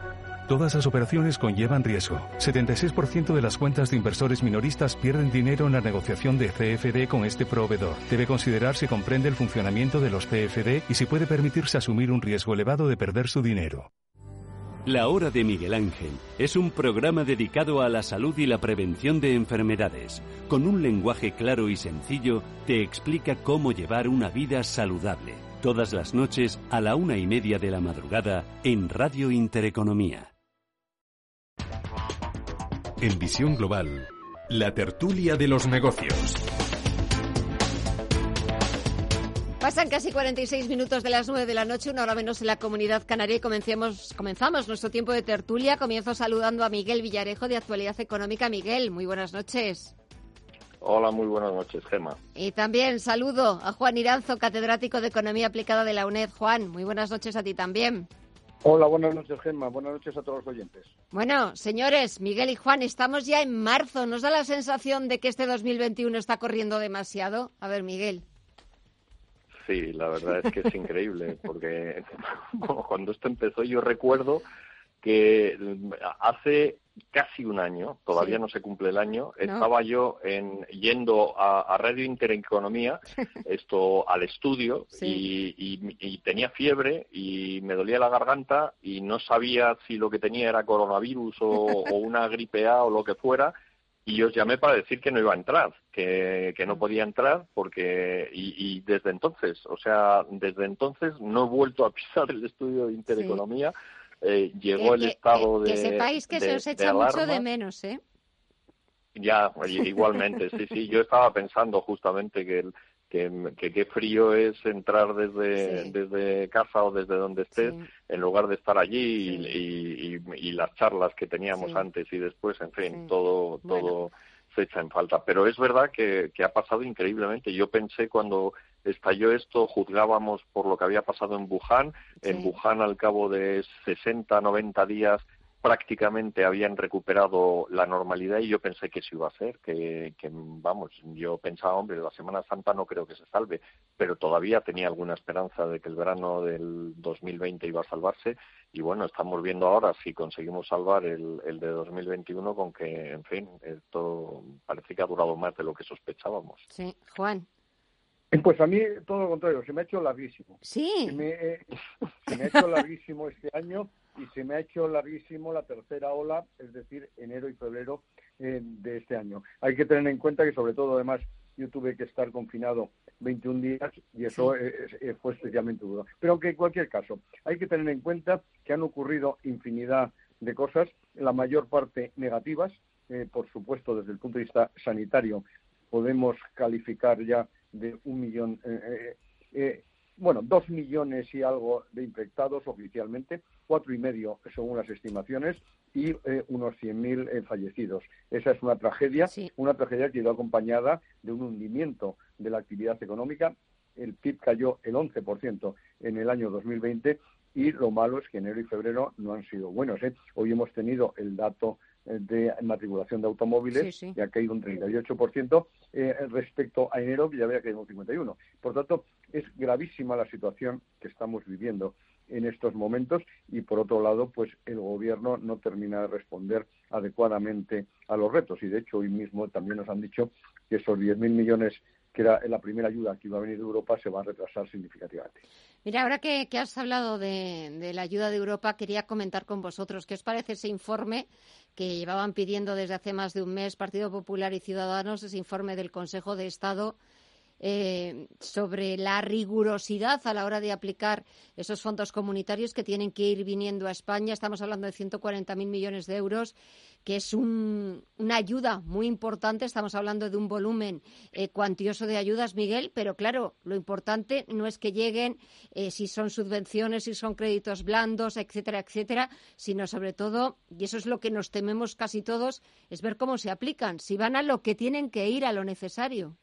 Todas las operaciones conllevan riesgo. 76% de las cuentas de inversores minoristas pierden dinero en la negociación de CFD con este proveedor. Debe considerar si comprende el funcionamiento de los CFD y si puede permitirse asumir un riesgo elevado de perder su dinero. La Hora de Miguel Ángel es un programa dedicado a la salud y la prevención de enfermedades. Con un lenguaje claro y sencillo, te explica cómo llevar una vida saludable. Todas las noches a la una y media de la madrugada en Radio Intereconomía. En Visión Global, la tertulia de los negocios. Pasan casi 46 minutos de las 9 de la noche, una hora menos en la comunidad canaria y comencemos, comenzamos nuestro tiempo de tertulia. Comienzo saludando a Miguel Villarejo de Actualidad Económica. Miguel, muy buenas noches. Hola, muy buenas noches, Gema. Y también saludo a Juan Iranzo, catedrático de Economía Aplicada de la UNED. Juan, muy buenas noches a ti también. Hola, buenas noches, Gemma. Buenas noches a todos los oyentes. Bueno, señores, Miguel y Juan, estamos ya en marzo. ¿Nos da la sensación de que este 2021 está corriendo demasiado? A ver, Miguel. Sí, la verdad es que es increíble, porque *laughs* cuando esto empezó yo recuerdo que hace casi un año, todavía no se cumple el año, estaba yo en, yendo a, Radio Intereconomía, *laughs* esto al estudio, y, tenía fiebre y me dolía la garganta y no sabía si lo que tenía era coronavirus o, o *laughs* una gripe A o lo que fuera, y os llamé para decir que no iba a entrar, que, que no podía entrar porque y, desde entonces, o sea, desde entonces no he vuelto a pisar el estudio de Intereconomía. Eh, llegó el estado de que sepáis que se os echa mucho de menos, ¿eh? Ya, igualmente, sí, sí. Yo estaba pensando justamente que el, que, qué frío es entrar desde, desde casa o desde donde estés en lugar de estar allí y, las charlas que teníamos antes y después, en fin, todo, todo echa en falta. Pero es verdad que, que ha pasado increíblemente. Yo pensé cuando estalló esto, juzgábamos por lo que había pasado en Wuhan. En Wuhan, al cabo de 60, 90 días, prácticamente habían recuperado la normalidad y yo pensé que eso iba a ser, que, vamos, yo pensaba, hombre, la Semana Santa no creo que se salve, pero todavía tenía alguna esperanza de que el verano del 2020 iba a salvarse y bueno, estamos viendo ahora si conseguimos salvar el, el de 2021 con que, en fin, esto parece que ha durado más de lo que sospechábamos. Sí, Juan. Pues a mí todo lo contrario, se me ha hecho larguísimo. Sí. Se me, se me ha hecho larguísimo este año y se me ha hecho larguísimo la tercera ola, es decir, enero y febrero eh, de este año. Hay que tener en cuenta que, sobre todo, además, yo tuve que estar confinado 21 días y eso fue especialmente duro. Pero aunque en cualquier caso, hay que tener en cuenta que han ocurrido infinidad de cosas, la mayor parte negativas, eh, por supuesto, desde el punto de vista sanitario, podemos calificar ya de un millón. Eh, bueno, dos millones y algo de infectados oficialmente, cuatro y medio según las estimaciones y eh, unos 100.000 eh, fallecidos. Esa es una tragedia, una tragedia que ha ido acompañada de un hundimiento de la actividad económica. El PIB cayó el 11% en el año 2020 y lo malo es que enero y febrero no han sido buenos. ¿eh? Hoy hemos tenido el dato de matriculación de automóviles que ha caído un 38% eh, respecto a enero que ya había caído un 51%. Por tanto, es gravísima la situación que estamos viviendo en estos momentos y por otro lado pues el gobierno no termina de responder adecuadamente a los retos y de hecho hoy mismo también nos han dicho que esos 10.000 millones que era la primera ayuda que iba a venir de Europa, se va a retrasar significativamente. Mira, ahora que, has hablado de, la ayuda de Europa, quería comentar con vosotros qué os parece ese informe que llevaban pidiendo desde hace más de un mes Partido Popular y Ciudadanos, ese informe del Consejo de Estado eh, sobre la rigurosidad a la hora de aplicar esos fondos comunitarios que tienen que ir viniendo a España. Estamos hablando de 140.000 millones de euros que es una ayuda muy importante. Estamos hablando de un volumen eh, cuantioso de ayudas, Miguel, pero claro, lo importante no es que lleguen eh, si son subvenciones, si son créditos blandos, etcétera, etcétera, sino sobre todo, y eso es lo que nos tememos casi todos, es ver cómo se aplican, si van a lo que tienen que ir, a lo necesario.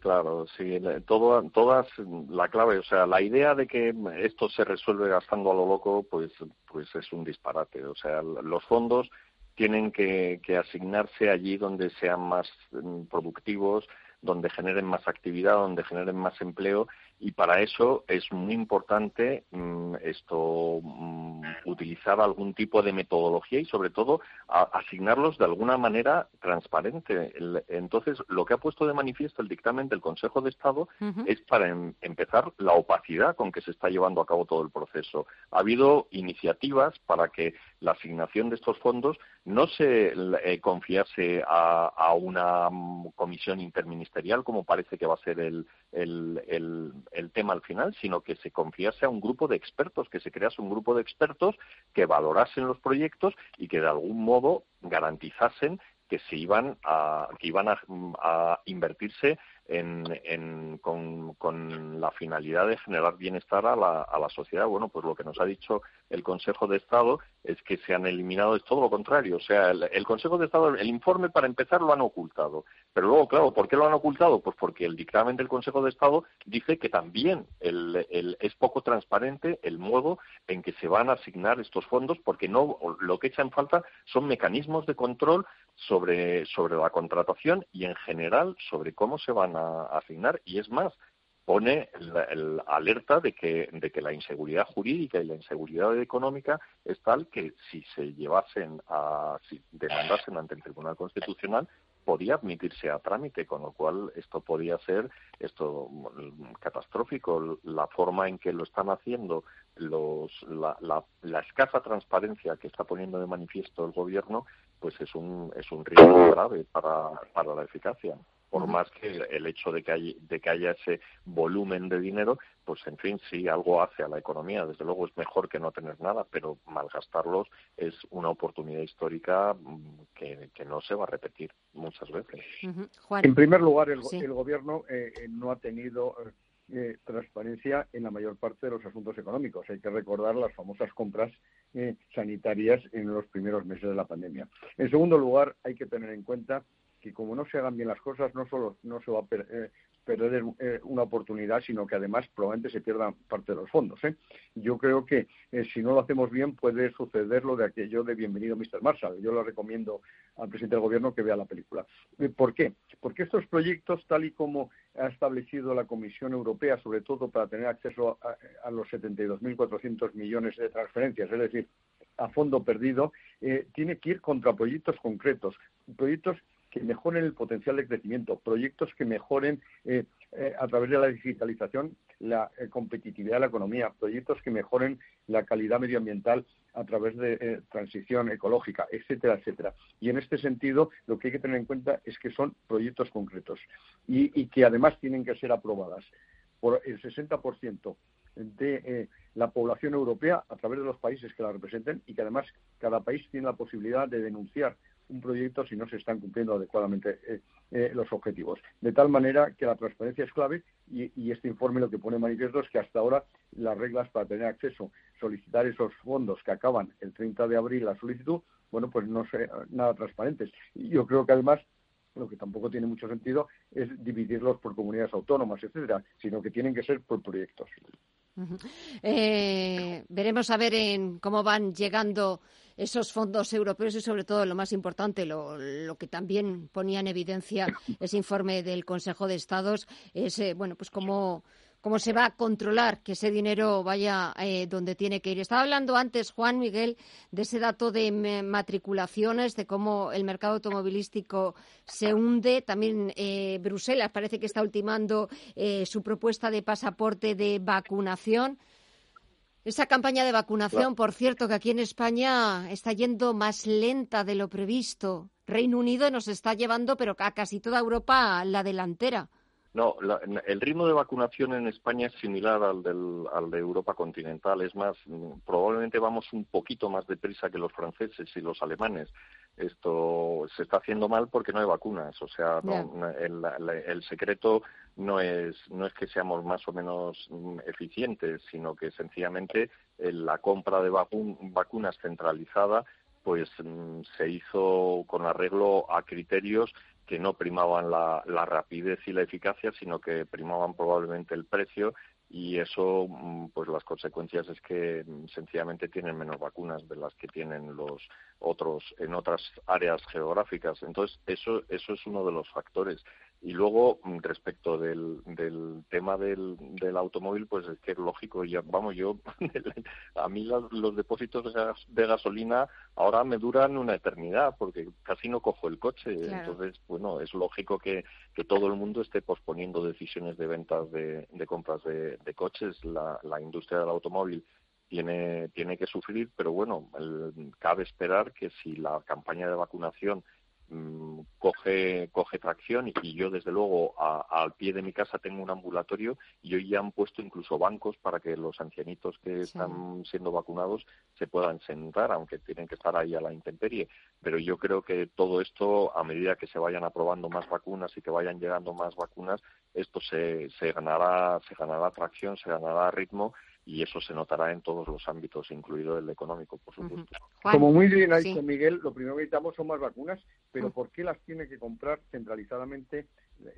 Claro, sí, todo, todas la clave, o sea, la idea de que esto se resuelve gastando a lo loco, pues, pues es un disparate. O sea, los fondos tienen que, asignarse allí donde sean más mm, productivos, donde generen más actividad, donde generen más empleo y para eso es muy importante mm, esto mm, utilizar algún tipo de metodología y sobre todo asignarlos de alguna manera transparente. entonces, lo que ha puesto de manifiesto el dictamen del Consejo de Estado es para em, empezar la opacidad con que se está llevando a cabo todo el proceso. Ha habido iniciativas para que la asignación de estos fondos no se eh, confiase a, una mm, comisión interministerial como parece que va a ser el, el el tema al final, sino que se confiase a un grupo de expertos, que se crease un grupo de expertos que valorasen los proyectos y que de algún modo garantizasen que se iban a, que iban a invertirse en, con, la finalidad de generar bienestar a la, sociedad. Bueno, pues lo que nos ha dicho el Consejo de Estado es que se han eliminado, es todo lo contrario. O sea, el, Consejo de Estado, el informe para empezar lo han ocultado. Pero luego, claro, ¿por qué lo han ocultado? Pues porque el dictamen del Consejo de Estado dice que también es poco transparente el modo en que se van a asignar estos fondos, porque no lo que echa en falta son mecanismos de control sobre, sobre la contratación y en general sobre cómo se van a asignar. Y es más, pone el, alerta de que, de que la inseguridad jurídica y la inseguridad económica es tal que si se llevasen a, si demandasen ante el Tribunal Constitucional, podía admitirse a trámite, con lo cual esto podía ser esto catastrófico. La forma en que lo están haciendo, los, la, la, la escasa transparencia que está poniendo de manifiesto el gobierno, pues es un, es un riesgo grave para, para la eficacia por más que el hecho de que, haya, de que haya ese volumen de dinero, pues en fin, sí algo hace a la economía. Desde luego es mejor que no tener nada, pero malgastarlos es una oportunidad histórica mm, que, no se va a repetir muchas veces. En primer lugar, el, gobierno eh, eh, no ha tenido eh, transparencia en la mayor parte de los asuntos económicos. Hay que recordar las famosas compras sanitarias en los primeros meses de la pandemia. En segundo lugar, hay que tener en cuenta que como no se hagan bien las cosas, no solo no se va a eh, perder eh, una oportunidad, sino que además probablemente se pierdan parte de los fondos. ¿eh? Yo creo que si no lo hacemos bien puede suceder lo de aquello de Bienvenido Mr. Marshall. Yo lo recomiendo al presidente del Gobierno que vea la película. ¿Por qué? Porque estos proyectos, tal y como ha establecido la Comisión Europea, sobre todo para tener acceso a, a los 72.400 millones de transferencias, es decir, a fondo perdido, tiene que ir contra proyectos concretos, proyectos que mejoren el potencial de crecimiento, proyectos que mejoren eh, eh, a través de la digitalización la eh, competitividad de la economía, proyectos que mejoren la calidad medioambiental a través de transición ecológica, etcétera, etcétera. Y en este sentido, lo que hay que tener en cuenta es que son proyectos concretos y, que además tienen que ser aprobadas por el 60% de la población europea a través de los países que la representen y que además cada país tiene la posibilidad de denunciar un proyecto si no se están cumpliendo adecuadamente eh, eh, los objetivos. De tal manera que la transparencia es clave y, este informe lo que pone manifiesto es que hasta ahora las reglas para tener acceso, solicitar esos fondos que acaban el 30 de abril la solicitud, bueno, pues no son nada transparentes. Yo creo que además lo que tampoco tiene mucho sentido es dividirlos por comunidades autónomas, etcétera, sino que tienen que ser por proyectos. Eh, veremos a ver en cómo van llegando esos fondos europeos y sobre todo lo más importante, lo, que también ponía en evidencia *coughs* ese informe del Consejo de Estados es eh, bueno pues cómo cómo se va a controlar que ese dinero vaya eh, donde tiene que ir. Estaba hablando antes, Juan Miguel, de ese dato de matriculaciones, de cómo el mercado automovilístico se hunde. También eh, Bruselas parece que está ultimando eh, su propuesta de pasaporte de vacunación. Esa campaña de vacunación, por cierto, que aquí en España está yendo más lenta de lo previsto. Reino Unido nos está llevando, pero a casi toda Europa, la delantera. No, el ritmo de vacunación en España es similar al, del, al de Europa continental. Es más, mm, probablemente vamos un poquito más deprisa que los franceses y los alemanes. Esto se está haciendo mal porque no hay vacunas. O sea, el, secreto no es, no es que seamos más o menos mm, eficientes, sino que sencillamente la compra de vacunas centralizada pues mm, se hizo con arreglo a criterios que no primaban la, rapidez y la eficacia, sino que primaban probablemente el precio y eso, mm, pues las consecuencias es que mm, sencillamente tienen menos vacunas de las que tienen los otros en otras áreas geográficas. Entonces, eso, eso es uno de los factores. Y luego, mm, respecto del, del tema del, del automóvil, pues es que es lógico, ya, vamos, yo, *laughs* a mí los, depósitos de, gasolina ahora me duran una eternidad, porque casi no cojo el coche. Entonces, bueno, es lógico que, que todo el mundo esté posponiendo decisiones de ventas de, de compras de, de coches. La, la industria del automóvil tiene, tiene que sufrir, pero bueno, cabe esperar que si la campaña de vacunación Mm, coge, coge tracción y yo desde luego al pie de mi casa tengo un ambulatorio y hoy ya han puesto incluso bancos para que los ancianitos que están siendo vacunados se puedan sentar, aunque tienen que estar ahí a la intemperie. Pero yo creo que todo esto, a medida que se vayan aprobando más vacunas y que vayan llegando más vacunas, esto se, se ganará, se ganará tracción, se ganará ritmo y eso se notará en todos los ámbitos, incluido el económico, por supuesto. Como muy bien ha dicho Miguel, lo primero que necesitamos son más vacunas, pero ¿por qué las tiene que comprar centralizadamente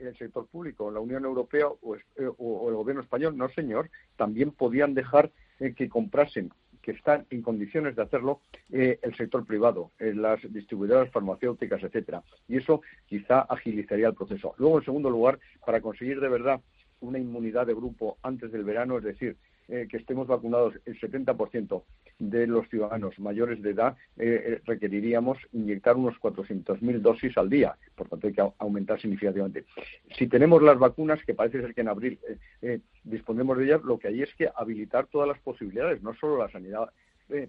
el sector público, la Unión Europea o, eh, el gobierno español? No, señor, también podían dejar eh, que comprasen que están en condiciones de hacerlo eh, el sector privado, las distribuidoras farmacéuticas, etcétera. Y eso quizá agilizaría el proceso. Luego, en segundo lugar, para conseguir de verdad una inmunidad de grupo antes del verano, es decir, eh, que estemos vacunados el 70% de los ciudadanos mayores de edad, eh, eh, requeriríamos inyectar unos 400.000 dosis al día. Por tanto, hay que aumentar significativamente. Si tenemos las vacunas, que parece ser que en abril disponemos de ellas, lo que hay es que habilitar todas las posibilidades, no solo la sanidad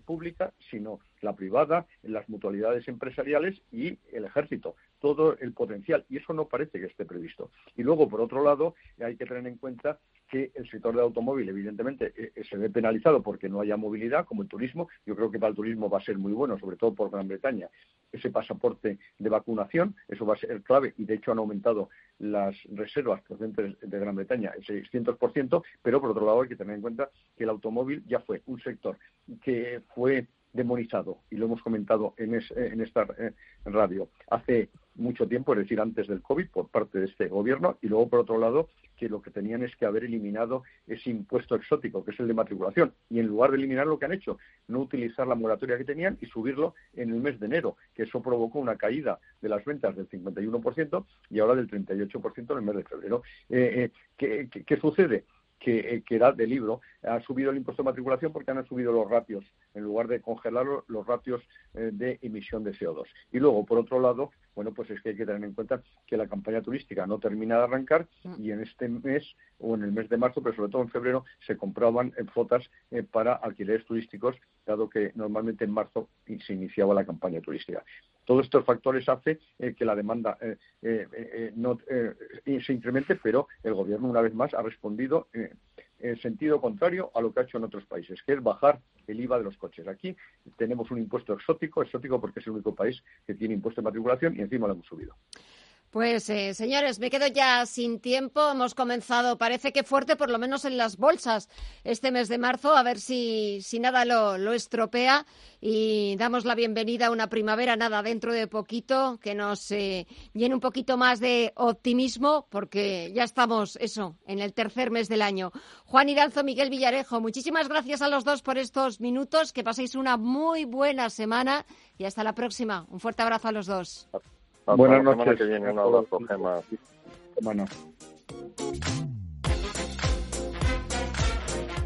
pública, sino la privada, las mutualidades empresariales y el ejército. Todo el potencial. Y eso no parece que esté previsto. Y luego, por otro lado, hay que tener en cuenta que el sector del automóvil, evidentemente, eh, eh, se ve penalizado porque no haya movilidad, como el turismo. Yo creo que para el turismo va a ser muy bueno, sobre todo por Gran Bretaña, ese pasaporte de vacunación. Eso va a ser clave y, de hecho, han aumentado las reservas procedentes de Gran Bretaña el 600%, pero, por otro lado, hay que tener en cuenta que el automóvil ya fue un sector que fue demonizado, y lo hemos comentado en, en esta eh, radio hace mucho tiempo, es decir, antes del COVID, por parte de este gobierno, y luego, por otro lado, que lo que tenían es que haber eliminado ese impuesto exótico, que es el de matriculación, y en lugar de eliminar lo que han hecho, no utilizar la moratoria que tenían y subirlo en el mes de enero, que eso provocó una caída de las ventas del 51% y ahora del 38% en el mes de febrero. Eh, eh, ¿qué, sucede? Que, que, da de libro, ha subido el impuesto de matriculación porque han subido los ratios, en lugar de congelar los ratios eh, de emisión de CO2. Y luego, por otro lado, bueno, pues es que hay que tener en cuenta que la campaña turística no termina de arrancar y en este mes o en el mes de marzo, pero sobre todo en febrero, se compraban en flotas eh, para alquileres turísticos, dado que normalmente en marzo se iniciaba la campaña turística. Todos estos factores hacen eh, que la demanda no se incremente, pero el Gobierno, una vez más, ha respondido en sentido contrario a lo que ha hecho en otros países, que es bajar el IVA de los coches. Aquí tenemos un impuesto exótico, exótico porque es el único país que tiene impuesto de matriculación y encima lo hemos subido. Pues eh, señores, me quedo ya sin tiempo. Hemos comenzado, parece que fuerte, por lo menos en las bolsas, este mes de marzo, a ver si, si nada lo, lo estropea. Y damos la bienvenida a una primavera, nada, dentro de poquito, que nos eh, llene un poquito más de optimismo, porque ya estamos, eso, en el tercer mes del año. Juan Iranzo, Miguel Villarejo, muchísimas gracias a los dos por estos minutos. Que paséis una muy buena semana y hasta la próxima. Un fuerte abrazo a los dos. Buenas noches. Que viene. Un abrazo, Gemma. Bueno.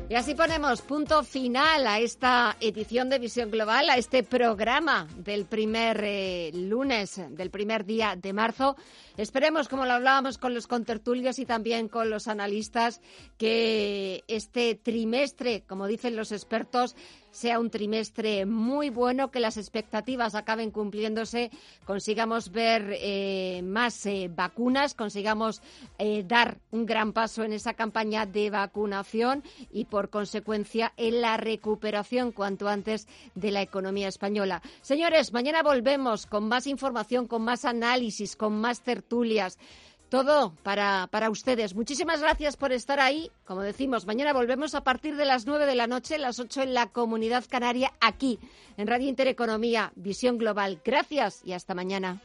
Y así ponemos punto final a esta edición de Visión Global, a este programa del primer eh, lunes, del primer día de marzo. Esperemos, como lo hablábamos con los contertulios y también con los analistas, que este trimestre, como dicen los expertos, sea un trimestre muy bueno, que las expectativas acaben cumpliéndose, consigamos ver eh, más eh, vacunas, consigamos eh, dar un gran paso en esa campaña de vacunación y, por consecuencia, en la recuperación cuanto antes de la economía española. Señores, mañana volvemos con más información, con más análisis, con más tertulias todo para, para ustedes. Muchísimas gracias por estar ahí. Como decimos, mañana volvemos a partir de las 9 de la noche, las 8 en la Comunidad Canaria, aquí en Radio Intereconomía, Visión Global. Gracias y hasta mañana.